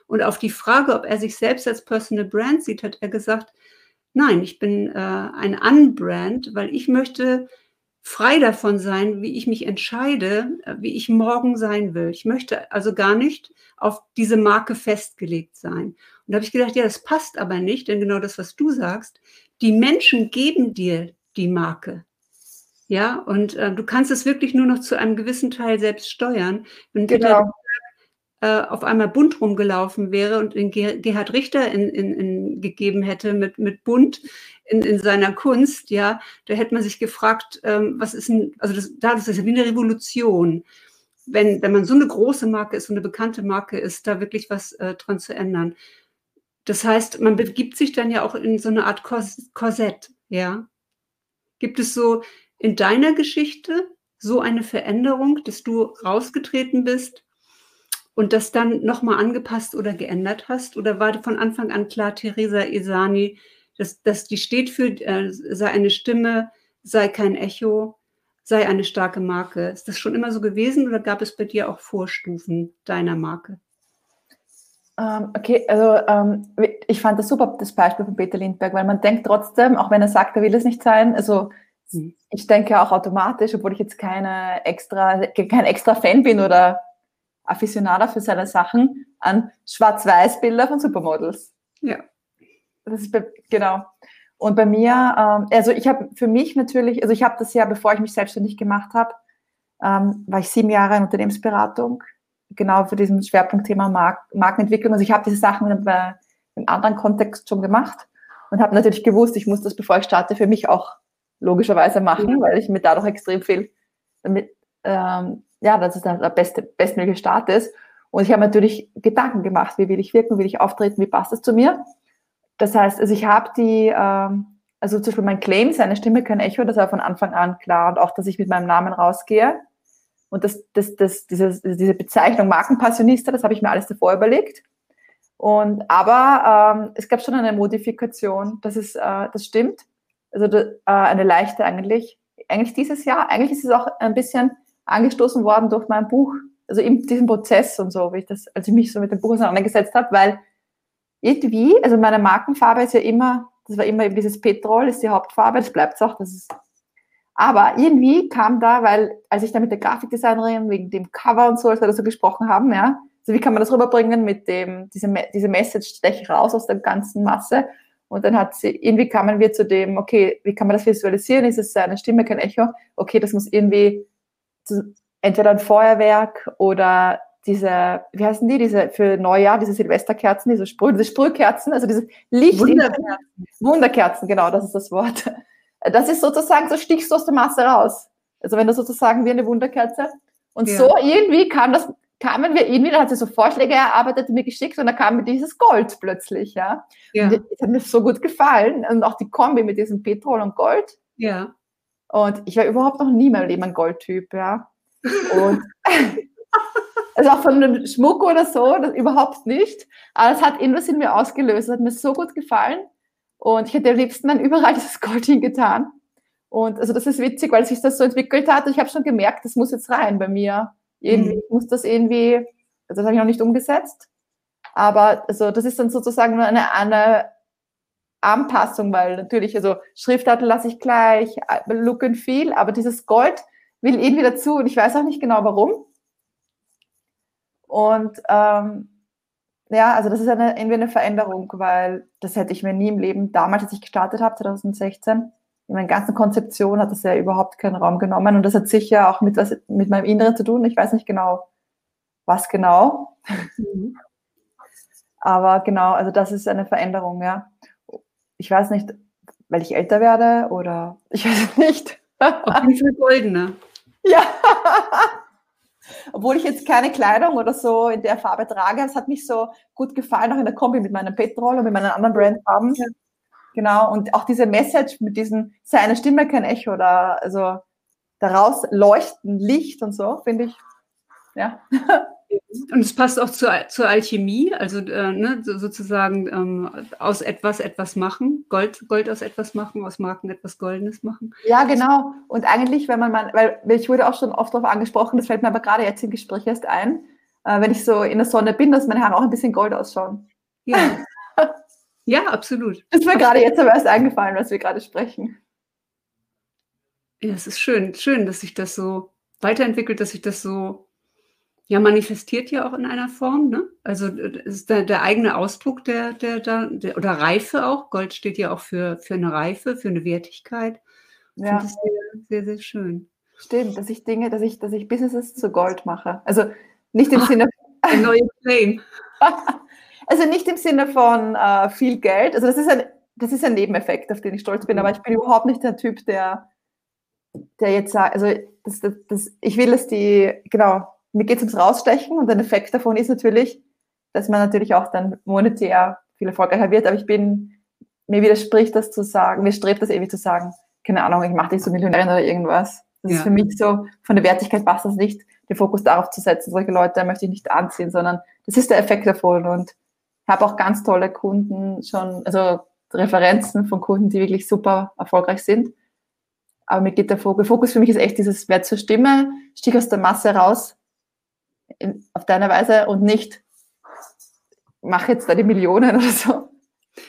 Und auf die Frage, ob er sich selbst als Personal Brand sieht, hat er gesagt, Nein, ich bin äh, ein Unbrand, weil ich möchte frei davon sein, wie ich mich entscheide, äh, wie ich morgen sein will. Ich möchte also gar nicht auf diese Marke festgelegt sein. Und da habe ich gedacht, ja, das passt aber nicht, denn genau das, was du sagst, die Menschen geben dir die Marke. Ja, und äh, du kannst es wirklich nur noch zu einem gewissen Teil selbst steuern. Wenn genau äh, auf einmal bunt rumgelaufen wäre und den Gerhard Richter in, in, in gegeben hätte mit, mit bunt in, in seiner Kunst, ja, da hätte man sich gefragt, ähm, was ist denn, also das, das ist ja wie eine Revolution. Wenn, wenn man so eine große Marke ist, so eine bekannte Marke ist, da wirklich was äh, dran zu ändern. Das heißt, man begibt sich dann ja auch in so eine Art Korsett, ja. Gibt es so in deiner Geschichte so eine Veränderung, dass du rausgetreten bist und das dann nochmal angepasst oder geändert hast? Oder war von Anfang an klar, Theresa Esani, dass, dass die steht für, äh, sei eine Stimme, sei kein Echo, sei eine starke Marke? Ist das schon immer so gewesen oder gab es bei dir auch Vorstufen deiner Marke? Ähm, okay, also ähm, ich fand das super, das Beispiel von Peter Lindberg, weil man denkt trotzdem, auch wenn er sagt, er will es nicht sein, also mhm. ich denke auch automatisch, obwohl ich jetzt keine extra, kein extra Fan bin oder Aficionada für seine Sachen an Schwarz-Weiß-Bilder von Supermodels. Ja. Das ist bei, genau. Und bei mir, ähm, also ich habe für mich natürlich, also ich habe das ja, bevor ich mich selbstständig gemacht habe, ähm, war ich sieben Jahre in Unternehmensberatung, genau für diesen Schwerpunktthema Mark Markenentwicklung. Also ich habe diese Sachen in einem anderen Kontext schon gemacht und habe natürlich gewusst, ich muss das, bevor ich starte, für mich auch logischerweise machen, weil ich mir dadurch extrem viel damit ähm, ja, dass es der beste, bestmögliche Start ist. Und ich habe natürlich Gedanken gemacht, wie will ich wirken, wie will ich auftreten, wie passt das zu mir. Das heißt, also ich habe die, ähm, also zum Beispiel mein Claim, seine Stimme kein Echo, das war von Anfang an klar und auch, dass ich mit meinem Namen rausgehe. Und das, das, das, diese, diese Bezeichnung Markenpassionista, das habe ich mir alles davor überlegt. Und aber ähm, es gab schon eine Modifikation, das ist, äh, das stimmt. Also äh, eine leichte eigentlich. Eigentlich dieses Jahr, eigentlich ist es auch ein bisschen angestoßen worden durch mein Buch, also in diesem Prozess und so, wie ich das, als ich mich so mit dem Buch auseinandergesetzt habe, weil irgendwie, also meine Markenfarbe ist ja immer, das war immer eben dieses Petrol, ist die Hauptfarbe, das bleibt auch, das ist. Aber irgendwie kam da, weil, als ich da mit der Grafikdesignerin wegen dem Cover und so, als wir da so gesprochen haben, ja, also wie kann man das rüberbringen mit dem, diese, diese Message, stech raus aus der ganzen Masse. Und dann hat sie, irgendwie kamen wir zu dem, okay, wie kann man das visualisieren? Ist es eine Stimme, kein Echo? Okay, das muss irgendwie entweder ein Feuerwerk oder diese, wie heißen die, diese für Neujahr, diese Silvesterkerzen, diese, Sprüh, diese Sprühkerzen, also diese Licht. Wunderkerzen. Wunderkerzen, genau, das ist das Wort. Das ist sozusagen, so stichst du aus der Masse raus. Also wenn du sozusagen wie eine Wunderkerze. Und ja. so irgendwie kam das, kamen wir irgendwie, da hat sie so Vorschläge erarbeitet und mir geschickt und da kam mir dieses Gold plötzlich, ja. ja. Und das hat mir so gut gefallen. Und auch die Kombi mit diesem Petrol und Gold. Ja. Und ich war überhaupt noch nie in meinem Leben ein Goldtyp, ja. Und also auch von einem Schmuck oder so, das überhaupt nicht. Aber es hat irgendwas in mir ausgelöst. Es hat mir so gut gefallen. Und ich hätte am liebsten dann überall dieses Gold hingetan. Und also das ist witzig, weil sich das so entwickelt hat. Ich habe schon gemerkt, das muss jetzt rein bei mir. Irgendwie mhm. muss das irgendwie, also das habe ich noch nicht umgesetzt. Aber also das ist dann sozusagen nur eine, eine Anpassung, weil natürlich, also Schriftarten lasse ich gleich, Look and Feel, aber dieses Gold will irgendwie dazu und ich weiß auch nicht genau warum. Und ähm, ja, also das ist eine, irgendwie eine Veränderung, weil das hätte ich mir nie im Leben, damals, als ich gestartet habe, 2016, in meiner ganzen Konzeption hat das ja überhaupt keinen Raum genommen und das hat sicher auch mit, was, mit meinem Inneren zu tun. Ich weiß nicht genau, was genau. Mhm. Aber genau, also das ist eine Veränderung, ja ich weiß nicht, weil ich älter werde oder ich weiß nicht. Auf jeden Fall goldene. Ja. Obwohl ich jetzt keine Kleidung oder so in der Farbe trage, es hat mich so gut gefallen, auch in der Kombi mit meinem Petrol und mit meinen anderen Brandfarben. Ja. Genau, und auch diese Message mit diesem, seine Stimme kein Echo oder also daraus leuchten Licht und so, finde ich, ja. Und es passt auch zur, zur Alchemie, also äh, ne, so, sozusagen ähm, aus etwas etwas machen, Gold, Gold aus etwas machen, aus Marken etwas Goldenes machen. Ja, genau. Und eigentlich, wenn man mal, weil ich wurde auch schon oft darauf angesprochen, das fällt mir aber gerade jetzt im Gespräch erst ein, äh, wenn ich so in der Sonne bin, dass meine Haare auch ein bisschen gold ausschauen. Ja. Ja, absolut. Das ist mir gerade jetzt aber erst eingefallen, was wir gerade sprechen. Ja, es ist schön, schön, dass sich das so weiterentwickelt, dass sich das so ja manifestiert ja auch in einer Form. Ne? Also es ist der, der eigene Ausdruck der, der, der, der, oder Reife auch. Gold steht ja auch für, für eine Reife, für eine Wertigkeit. Ich Ja, das sehr, sehr, sehr schön. stimmt, dass ich Dinge, dass ich, dass ich Businesses zu Gold mache. Also nicht im Ah. Sinne, Der neue Claim. also nicht im Sinne von äh, viel Geld. Also das ist ein, das ist ein Nebeneffekt, auf den ich stolz bin, aber ich bin überhaupt nicht der Typ, der, der jetzt sagt, also das, das, das, ich will, dass die, genau, mir geht es ums Rausstechen und ein Effekt davon ist natürlich, dass man natürlich auch dann monetär viel erfolgreicher wird, aber ich bin, mir widerspricht das zu sagen, mir strebt das ewig zu sagen, keine Ahnung, ich mache dich so Millionärin oder irgendwas. Das ist Ja. für mich so, von der Wertigkeit passt das nicht, den Fokus darauf zu setzen, solche Leute möchte ich nicht anziehen, sondern das ist der Effekt davon und ich habe auch ganz tolle Kunden schon, also Referenzen von Kunden, die wirklich super erfolgreich sind. Aber mir geht der Fokus, Fokus für mich ist echt dieses Wert zur Stimme, stich aus der Masse raus, in, auf deine Weise und nicht, mach jetzt da die Millionen oder so.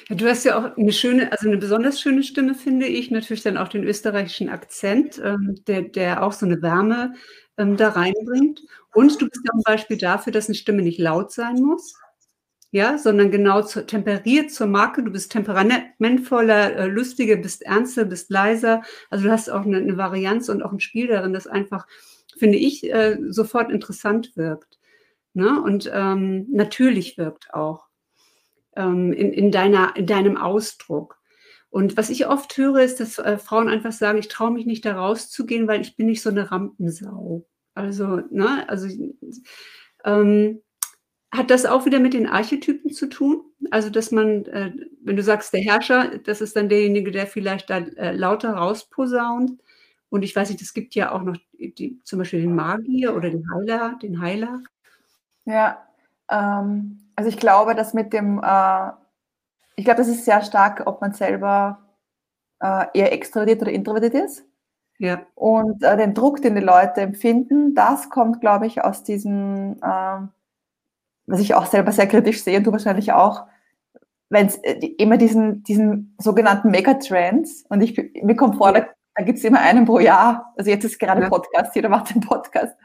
Ja, du hast ja auch eine schöne, also eine besonders schöne Stimme, finde ich. Natürlich dann auch den österreichischen Akzent, ähm, der, der auch so eine Wärme ähm, da reinbringt. Und du bist ja ein Beispiel dafür, dass eine Stimme nicht laut sein muss, ja, sondern genau zu, temperiert zur Marke. Du bist temperamentvoller, äh, lustiger, bist ernster, bist leiser. Also du hast auch eine, eine Varianz und auch ein Spiel darin, das einfach, finde ich, äh, sofort interessant wirkt. Ne? Und ähm, natürlich wirkt auch ähm, in, in, deiner, in deinem Ausdruck. Und was ich oft höre, ist, dass äh, Frauen einfach sagen, ich traue mich nicht da rauszugehen, weil ich bin nicht so eine Rampensau. Also, ne, also ähm, hat das auch wieder mit den Archetypen zu tun? Also, dass man, äh, wenn du sagst, der Herrscher, das ist dann derjenige, der vielleicht da äh, lauter rausposaunt. Und ich weiß nicht, es gibt ja auch noch die, zum Beispiel den Magier oder den Heiler, den Heiler. Ja, ähm, also ich glaube, dass mit dem, äh, ich glaube, das ist sehr stark, ob man selber äh, eher extrovertiert oder introvertiert ist. Ja, Und äh, den Druck, den die Leute empfinden, das kommt, glaube ich, aus diesem, ähm, was ich auch selber sehr kritisch sehe und du wahrscheinlich auch, wenn es äh, immer diesen, diesen sogenannten Megatrends und ich, mir kommt vor, da, da gibt es immer einen pro Jahr. Also jetzt ist gerade Ja. Podcast, jeder macht einen Podcast.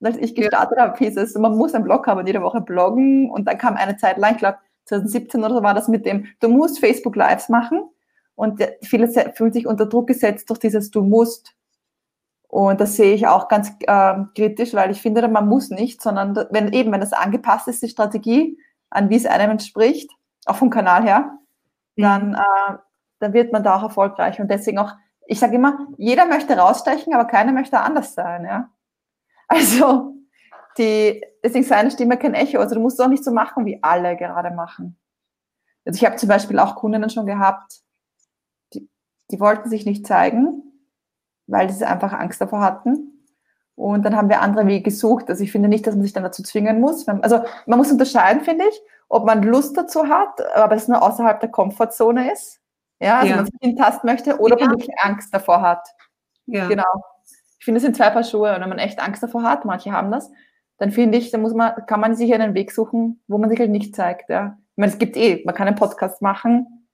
Und als ich Ja. gestartet habe, hieß es, man muss einen Blog haben und jede Woche bloggen. Und dann kam eine Zeit lang, ich glaube 2017 oder so war das mit dem, du musst Facebook Lives machen. Und viele fühlen sich unter Druck gesetzt durch dieses Du musst. Und das sehe ich auch ganz ähm, kritisch, weil ich finde, man muss nicht, sondern wenn eben, wenn das angepasst ist, die Strategie, an wie es einem entspricht, auch vom Kanal her, dann, äh, dann wird man da auch erfolgreich. Und deswegen auch, ich sage immer, jeder möchte rausstechen, aber keiner möchte anders sein. Ja? Also, die, deswegen ist seine Stimme kein Echo. Also du musst es auch nicht so machen, wie alle gerade machen. Also ich habe zum Beispiel auch Kundinnen schon gehabt, die, die wollten sich nicht zeigen, weil sie einfach Angst davor hatten. Und dann haben wir andere Wege gesucht. Also ich finde nicht, dass man sich dann dazu zwingen muss. Also man muss unterscheiden, finde ich, ob man Lust dazu hat, aber es nur außerhalb der Komfortzone ist. Ja, also Ja. man sich hintasten möchte oder Ja. man wirklich Angst davor hat. ja. Genau. Ich finde, es sind zwei Paar Schuhe. Und wenn man echt Angst davor hat, manche haben das, dann finde ich, da muss man, kann man sich einen Weg suchen, wo man sich halt nicht zeigt. Ja. Ich meine, es gibt eh, man kann einen Podcast machen.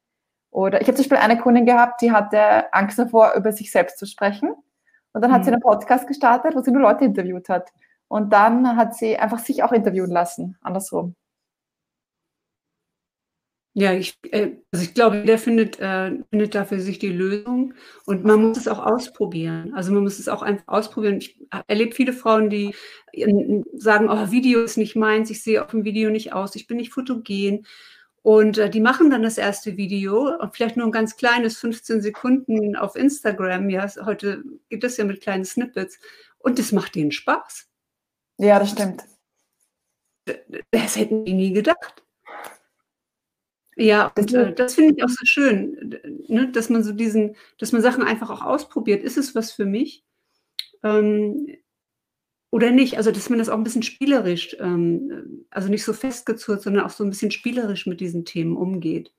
Oder ich habe zum Beispiel eine Kundin gehabt, die hatte Angst davor, über sich selbst zu sprechen. Und dann hat Mhm. sie einen Podcast gestartet, wo sie nur Leute interviewt hat. Und dann hat sie einfach sich auch interviewen lassen, andersrum. Ja, ich, äh, also ich glaube, jeder findet, äh, findet da für sich die Lösung und man muss es auch ausprobieren. Also man muss es auch einfach ausprobieren. Ich erlebe viele Frauen, die äh, sagen, oh, Video ist nicht meins, ich sehe auf dem Video nicht aus, ich bin nicht fotogen. Und äh, die machen dann das erste Video und vielleicht nur ein ganz kleines, 15 Sekunden auf Instagram. Ja, heute geht das ja mit kleinen Snippets. Und das macht denen Spaß. Ja, das stimmt. Das hätten die nie gedacht. Ja, Das und äh, das finde ich auch so schön, ne, dass man so diesen, dass man Sachen einfach auch ausprobiert. Ist es was für mich? Ähm, oder nicht? Also, dass man das auch ein bisschen spielerisch, ähm, also nicht so festgezurrt, sondern auch so ein bisschen spielerisch mit diesen Themen umgeht.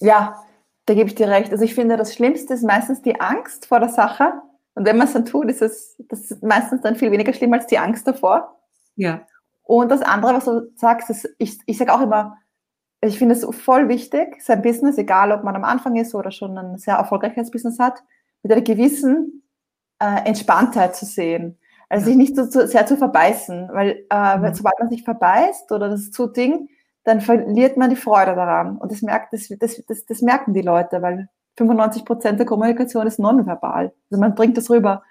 Ja, da gebe ich dir recht. Also ich finde, das Schlimmste ist meistens die Angst vor der Sache. Und wenn man es dann tut, ist es das ist meistens dann viel weniger schlimm als die Angst davor. Ja, Und das andere, was du sagst, ist, ich, ich sage auch immer, ich finde es voll wichtig, sein Business, egal ob man am Anfang ist oder schon ein sehr erfolgreiches Business hat, mit einer gewissen äh, Entspanntheit zu sehen. Also sich nicht so zu, sehr zu verbeißen, weil äh, mhm. sobald man sich verbeißt oder das zu Ding, dann verliert man die Freude daran. Und das, merkt, das, das, das, das merken die Leute, weil 95 Prozent der Kommunikation ist nonverbal. Also man bringt das rüber.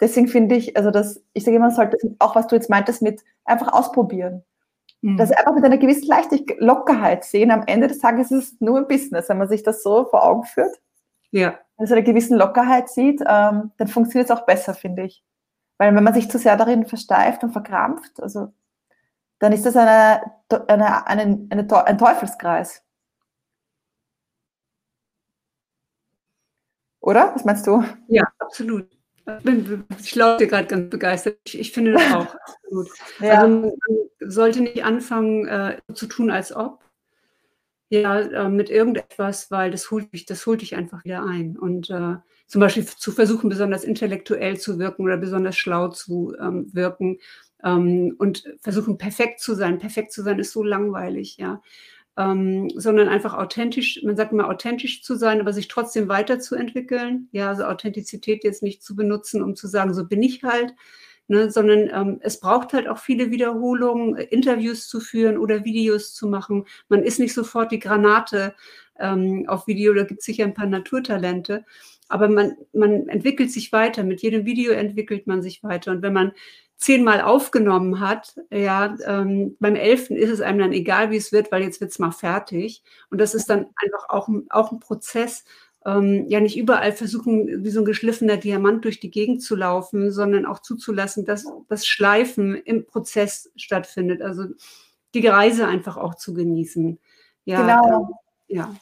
Deswegen finde ich, also das, ich sage immer, man sollte auch, was du jetzt meintest, mit einfach ausprobieren. Mhm. Das einfach mit einer gewissen Leichtigkeit, Lockerheit sehen. Am Ende des Tages ist es nur ein Business, wenn man sich das so vor Augen führt. Ja. Wenn man eine gewissen Lockerheit sieht, ähm, dann funktioniert es auch besser, finde ich. Weil wenn man sich zu sehr darin versteift und verkrampft, also dann ist das eine, eine, eine, eine, ein Teufelskreis. Oder? Was meinst du? Ja, absolut. Ich, ich laute gerade ganz begeistert. Ich, ich, finde das auch absolut. Ja. Also man sollte nicht anfangen äh, zu tun, als ob. Ja, äh, mit irgendetwas, weil das holt dich, das holt dich einfach wieder ein. Und äh, zum Beispiel zu versuchen, besonders intellektuell zu wirken oder besonders schlau zu ähm, wirken ähm, und versuchen, perfekt zu sein. Perfekt zu sein ist so langweilig, ja ähm, sondern einfach authentisch, man sagt immer authentisch zu sein, aber sich trotzdem weiterzuentwickeln. Ja, also Authentizität jetzt nicht zu benutzen, um zu sagen, so bin ich halt, ne, sondern ähm, es braucht halt auch viele Wiederholungen, Interviews zu führen oder Videos zu machen. Man ist nicht sofort die Granate ähm, auf Video, da gibt es sicher ein paar Naturtalente. Aber man, man entwickelt sich weiter. Mit jedem Video entwickelt man sich weiter. Und wenn man zehnmal aufgenommen hat, ja, ähm, beim elften ist es einem dann egal, wie es wird, weil jetzt wird es mal fertig. Und das ist dann einfach auch, auch ein Prozess, ähm, ja nicht überall versuchen, wie so ein geschliffener Diamant durch die Gegend zu laufen, sondern auch zuzulassen, dass das Schleifen im Prozess stattfindet. Also die Reise einfach auch zu genießen. Ja, genau. Ähm, ja.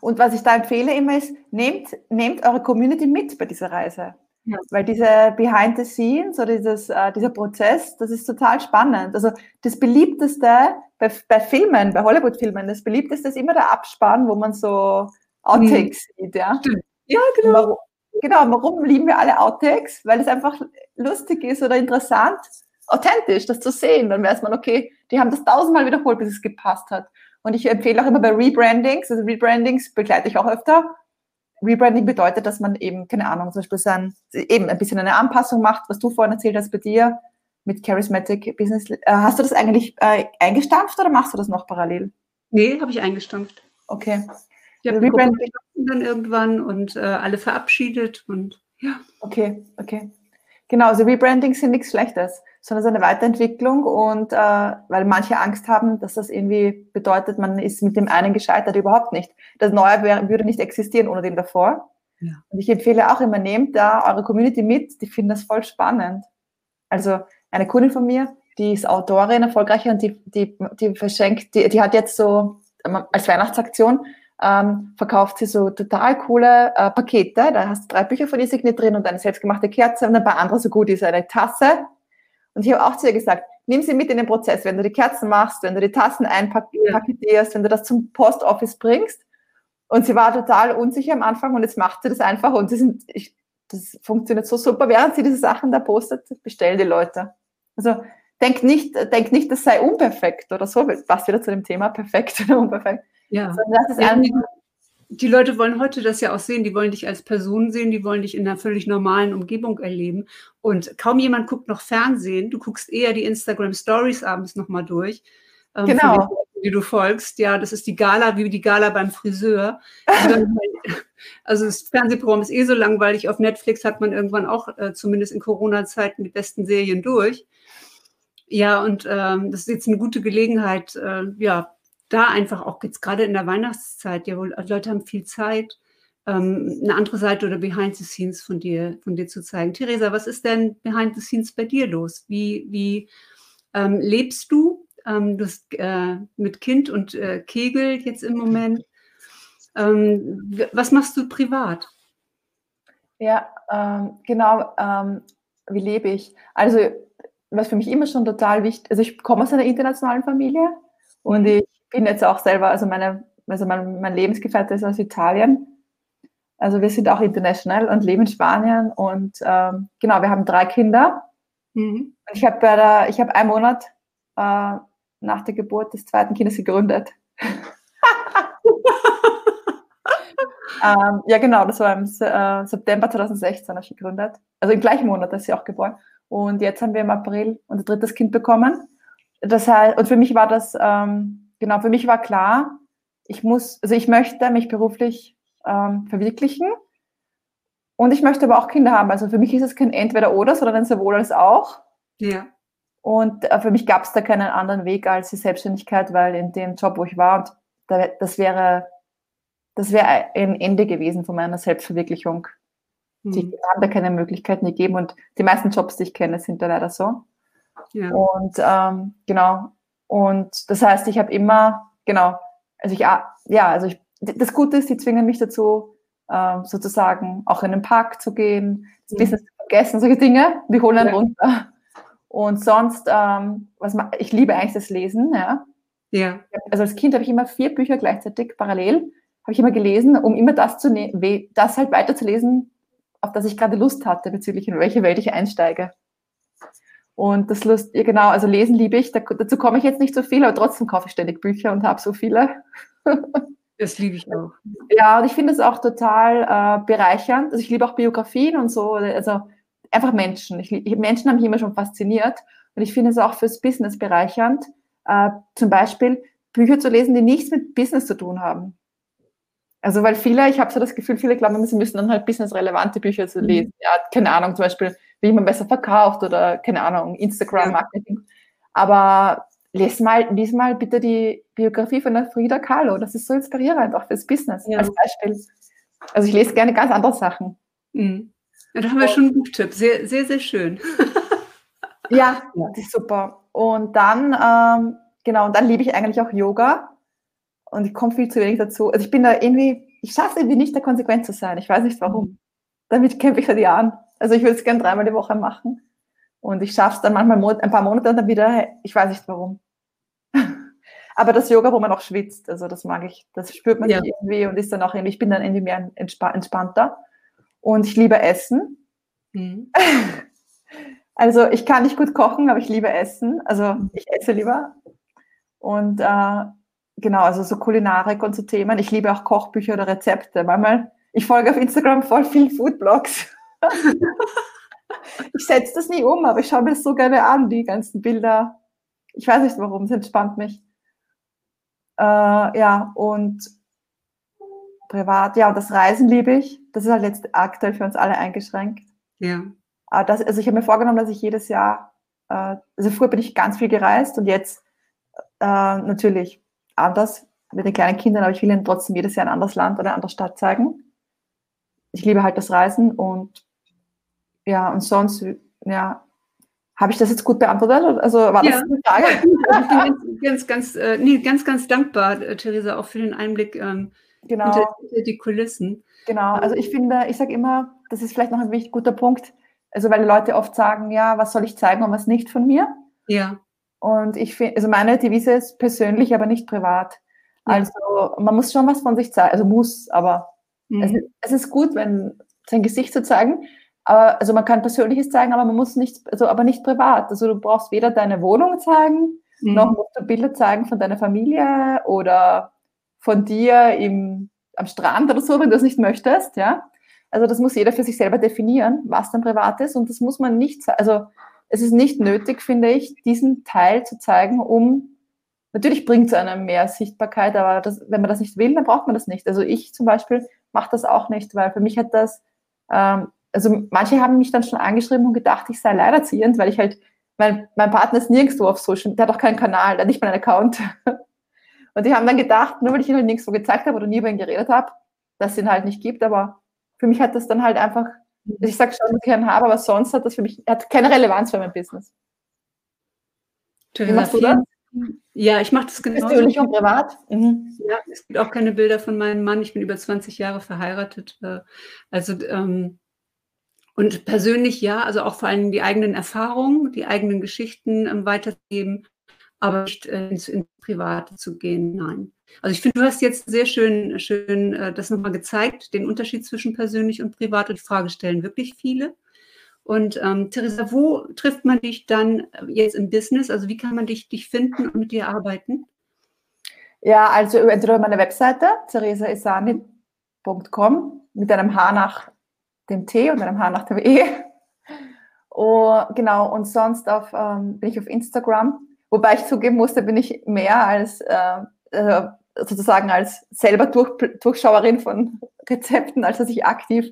Und was ich da empfehle immer ist, nehmt, nehmt eure Community mit bei dieser Reise. Ja. Weil diese Behind the Scenes oder dieses, äh, dieser Prozess, das ist total spannend. Also das beliebteste bei, bei Filmen, bei Hollywood-Filmen, das beliebteste ist immer der Abspann, wo man so Outtakes mhm. sieht. Ja, ja genau. Warum, genau, warum lieben wir alle Outtakes? Weil es einfach lustig ist oder interessant, authentisch, das zu sehen. Dann weiß man, okay, die haben das tausendmal wiederholt, bis es gepasst hat. Und ich empfehle auch immer bei Rebrandings, also Rebrandings begleite ich auch öfter, Rebranding bedeutet, dass man eben, keine Ahnung, zum Beispiel sein, eben ein bisschen eine Anpassung macht, was du vorhin erzählt hast bei dir mit Charismatic Business. Äh, hast du das eigentlich äh, eingestampft oder machst du das noch parallel? Nee, habe ich eingestampft. Okay. Ich habe Rebranding dann irgendwann und äh, alle verabschiedet und ja. Okay, okay. Genau, also Rebranding sind nichts Schlechtes sondern es ist eine Weiterentwicklung und äh, weil manche Angst haben, dass das irgendwie bedeutet, man ist mit dem einen gescheitert, überhaupt nicht. Das Neue wär, würde nicht existieren ohne den davor. Ja. Und ich empfehle auch immer, nehmt da eure Community mit, die finden das voll spannend. Also eine Kundin von mir, die ist Autorin, erfolgreicher und die, die, die verschenkt, die, die hat jetzt so ähm, als Weihnachtsaktion ähm, verkauft sie so total coole äh, Pakete. Da hast du drei Bücher von ihr signiert drin und eine selbstgemachte Kerze und ein paar andere so gut ist eine Tasse und ich habe auch zu ihr gesagt, nimm sie mit in den Prozess, wenn du die Kerzen machst, wenn du die Tassen einpaketierst, wenn du das zum Postoffice bringst. Und sie war total unsicher am Anfang und jetzt macht sie das einfach und sie sind, ich, das funktioniert so super. Während sie diese Sachen da postet, bestellen die Leute. Also denk nicht, denk nicht, das sei unperfekt oder so. Passt wieder zu dem Thema perfekt oder unperfekt. Ja. Sondern das ist ja, einfach, die Leute wollen heute das ja auch sehen, die wollen dich als Person sehen, die wollen dich in einer völlig normalen Umgebung erleben. Und kaum jemand guckt noch Fernsehen, du guckst eher die Instagram Stories abends nochmal durch. Ähm, genau. Die du folgst, ja, das ist die Gala, wie die Gala beim Friseur. also das Fernsehprogramm ist eh so langweilig. Auf Netflix hat man irgendwann auch, äh, zumindest in Corona-Zeiten, die besten Serien durch. Ja, und ähm, das ist jetzt eine gute Gelegenheit, äh, ja, da einfach auch jetzt gerade in der Weihnachtszeit, ja wohl, Leute haben viel Zeit, ähm, eine andere Seite oder Behind the Scenes von dir, von dir zu zeigen. Theresa, was ist denn Behind the Scenes bei dir los? Wie, wie ähm, lebst du? Ähm, du hast äh, mit Kind und äh, Kegel jetzt im Moment. Ähm, was machst du privat? Ja, ähm, genau. Ähm, wie lebe ich? Also, was für mich immer schon total wichtig, also ich komme aus einer internationalen Familie und mhm. ich bin jetzt auch selber, also meine, also mein, mein Lebensgefährte ist aus Italien. Also wir sind auch international und leben in Spanien und ähm, genau, wir haben drei Kinder. Mhm. Ich habe bei ich habe einen Monat äh, nach der Geburt des zweiten Kindes gegründet. ähm, ja, genau, das war im äh, September 2016 habe ich gegründet. Also im gleichen Monat ist sie auch geboren. Und jetzt haben wir im April unser drittes Kind bekommen. Das heißt, und für mich war das, ähm, genau, für mich war klar, ich muss, also ich möchte mich beruflich ähm, verwirklichen und ich möchte aber auch Kinder haben. Also für mich ist es kein Entweder-Oder, sondern ein sowohl als auch. Ja. Und äh, für mich gab es da keinen anderen Weg als die Selbstständigkeit, weil in dem Job, wo ich war, und da, das wäre, das wäre ein Ende gewesen von meiner Selbstverwirklichung. Mhm. Die haben da keine Möglichkeiten gegeben und die meisten Jobs, die ich kenne, sind da leider so. Ja. Und ähm, genau. Und das heißt, ich habe immer, genau, also ich, ja, also ich, das Gute ist, die zwingen mich dazu, ähm, sozusagen auch in den Park zu gehen, das mhm. Business zu vergessen, solche Dinge, die holen einen ja. runter. Und sonst, ähm, was ich liebe eigentlich das Lesen, ja. Ja. Also als Kind habe ich immer vier Bücher gleichzeitig parallel, habe ich immer gelesen, um immer das zu ne-, das halt weiterzulesen, auf das ich gerade Lust hatte, bezüglich in welche Welt ich einsteige. Und das Lust, ja genau, also lesen liebe ich. Da, dazu komme ich jetzt nicht so viel, aber trotzdem kaufe ich ständig Bücher und habe so viele. Das liebe ich auch. Ja, und ich finde es auch total äh, bereichernd. Also ich liebe auch Biografien und so. Also einfach Menschen. Ich, Menschen haben mich immer schon fasziniert. Und ich finde es auch fürs Business bereichernd, äh, zum Beispiel Bücher zu lesen, die nichts mit Business zu tun haben. Also weil viele, ich habe so das Gefühl, viele glauben, sie müssen dann halt businessrelevante Bücher zu mhm. lesen. Ja, keine Ahnung, zum Beispiel, wie man besser verkauft oder keine Ahnung, Instagram-Marketing. Ja. Aber les mal, lies mal bitte die Biografie von der Frida Kahlo. Das ist so inspirierend, auch fürs Business ja. als Beispiel. Also ich lese gerne ganz andere Sachen. Mhm. Ja, da haben wir schon einen Buchtipp. Sehr, sehr, sehr schön. ja, das ist super. Und dann, ähm, genau, und dann liebe ich eigentlich auch Yoga und ich komme viel zu wenig dazu. Also ich bin da irgendwie, ich schaffe es irgendwie nicht, da konsequent zu sein. Ich weiß nicht warum. Mhm. Damit kämpfe ich seit Jahren. Also ich würde es gerne dreimal die Woche machen. Und ich schaffe es dann manchmal ein paar Monate und dann wieder, ich weiß nicht warum. Aber das Yoga, wo man auch schwitzt, also das mag ich, das spürt man ja. irgendwie und ist dann auch irgendwie, ich bin dann irgendwie mehr entspannter. Und ich liebe Essen. Mhm. Also ich kann nicht gut kochen, aber ich liebe Essen. Also ich esse lieber. Und äh, genau, also so Kulinarik und so Themen. Ich liebe auch Kochbücher oder Rezepte. Manchmal, ich folge auf Instagram voll viel Foodblogs. ich setze das nie um, aber ich schaue mir das so gerne an, die ganzen Bilder. Ich weiß nicht warum, es entspannt mich. Äh, ja, und privat, ja, und das Reisen liebe ich. Das ist halt jetzt aktuell für uns alle eingeschränkt. Ja. Aber das, also ich habe mir vorgenommen, dass ich jedes Jahr, äh, also früher bin ich ganz viel gereist und jetzt äh, natürlich anders mit den kleinen Kindern, aber ich will ihnen trotzdem jedes Jahr ein anderes Land oder eine andere Stadt zeigen. Ich liebe halt das Reisen und ja, und sonst, ja, habe ich das jetzt gut beantwortet? Also war das ja. eine Frage? ich bin ganz, ganz, äh, nee, ganz, ganz dankbar, äh, Theresa, auch für den Einblick ähm, genau. hinter, hinter, die Kulissen. Genau, also ich finde, ich sage immer, das ist vielleicht noch ein wichtig guter Punkt, also weil Leute oft sagen, ja, was soll ich zeigen und was nicht von mir? Ja. Und ich finde, also meine Devise ist persönlich, aber nicht privat. Ja. Also man muss schon was von sich zeigen, also muss, aber mhm. es, es, ist gut, wenn sein Gesicht zu zeigen. Also man kann Persönliches zeigen, aber man muss nicht, also aber nicht privat. Also du brauchst weder deine Wohnung zeigen, mhm. noch musst du Bilder zeigen von deiner Familie oder von dir im, am Strand oder so, wenn du es nicht möchtest, ja. Also das muss jeder für sich selber definieren, was dann privat ist. Und das muss man nicht, also es ist nicht nötig, finde ich, diesen Teil zu zeigen, um, natürlich bringt es einem mehr Sichtbarkeit, aber das, wenn man das nicht will, dann braucht man das nicht. Also ich zum Beispiel mache das auch nicht, weil für mich hat das, ähm, also manche haben mich dann schon angeschrieben und gedacht, ich sei leiderziehend, weil ich halt, mein, mein Partner ist nirgendwo auf Social, der hat auch keinen Kanal, der hat nicht mal einen Account. Und die haben dann gedacht, nur weil ich ihn halt nirgendwo gezeigt habe oder nie über ihn geredet habe, dass es ihn halt nicht gibt, aber für mich hat das dann halt einfach, ich sage schon, dass ich einen habe, aber sonst hat das für mich hat keine Relevanz für mein Business. Wie machst du das? Ja, ich mache das genauso. Persönlich und privat? Mhm. Ja, es gibt auch keine Bilder von meinem Mann. Ich bin über 20 Jahre verheiratet. Äh, also ähm, und persönlich ja, also auch vor allem die eigenen Erfahrungen, die eigenen Geschichten ähm, weiterzugeben, aber nicht äh, ins, ins Private zu gehen. Nein. Also ich finde, du hast jetzt sehr schön, schön äh, das nochmal gezeigt, den Unterschied zwischen persönlich und privat. Und die Frage stellen wirklich viele. Und ähm, Theresa, wo trifft man dich dann äh, jetzt im Business? Also wie kann man dich, dich finden und mit dir arbeiten? Ja, also entweder über meine Webseite, Theresa Esani, .com mit einem H nach dem T und einem H nach dem E. Oh, genau, und sonst auf, ähm, bin ich auf Instagram, wobei ich zugeben musste, bin ich mehr als äh, äh, sozusagen als selber Durch, Durchschauerin von Rezepten, als dass ich aktiv,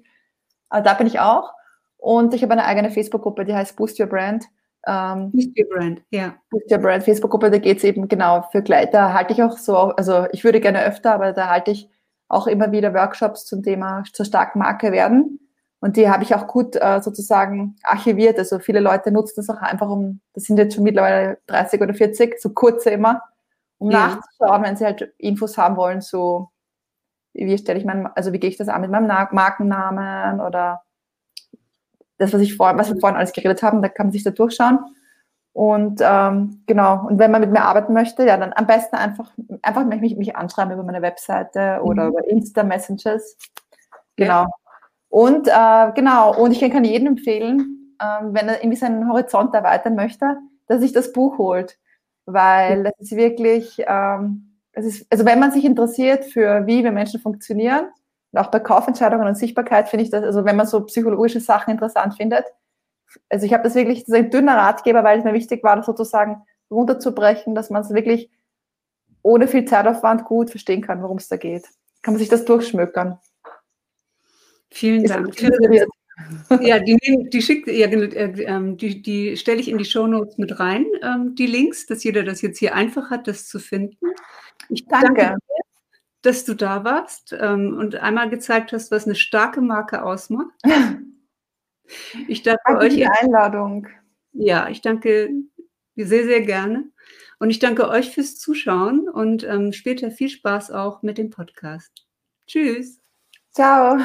äh, da bin ich auch. Und ich habe eine eigene Facebook-Gruppe, die heißt Boost Your Brand. Ähm, Boost Your Brand, ja. Boost Your Brand Facebook-Gruppe, da geht es eben genau für Kleid. Da halte ich auch so, also ich würde gerne öfter, aber da halte ich auch immer wieder Workshops zum Thema zur starken Marke werden. Und die habe ich auch gut äh, sozusagen archiviert. Also viele Leute nutzen das auch einfach um, das sind jetzt schon mittlerweile 30 oder 40, so kurze immer, um ja. nachzuschauen, wenn sie halt Infos haben wollen, so wie stelle ich mein, also wie gehe ich das an mit meinem Markennamen oder das, was ich vor, was wir vorhin alles geredet haben, da kann man sich da durchschauen. Und ähm, genau, und wenn man mit mir arbeiten möchte, ja, dann am besten einfach, einfach mich, mich anschreiben über meine Webseite oder mhm. über Insta-Messages. Genau. Ja. Und äh, genau, und ich kann jedem empfehlen, ähm, wenn er irgendwie seinen Horizont erweitern möchte, dass sich das Buch holt. Weil das ist wirklich, ähm, es ist, also wenn man sich interessiert für wie wir Menschen funktionieren, und auch bei Kaufentscheidungen und Sichtbarkeit finde ich das, also wenn man so psychologische Sachen interessant findet, also ich habe das wirklich, das ist ein dünner Ratgeber, weil es mir wichtig war, das sozusagen runterzubrechen, dass man es wirklich ohne viel Zeitaufwand gut verstehen kann, worum es da geht. Kann man sich das durchschmökern. Vielen Dank. Ja, die, die, schickt, ja, äh, ähm, die, die stelle ich in die Shownotes mit rein, ähm, die Links, dass jeder das jetzt hier einfach hat, das zu finden. Ich danke, danke dass du da warst ähm, und einmal gezeigt hast, was eine starke Marke ausmacht. Ich danke, danke euch. Für die Einladung. Ja, ich danke sehr, sehr gerne. Und ich danke euch fürs Zuschauen und ähm, später viel Spaß auch mit dem Podcast. Tschüss. Ciao.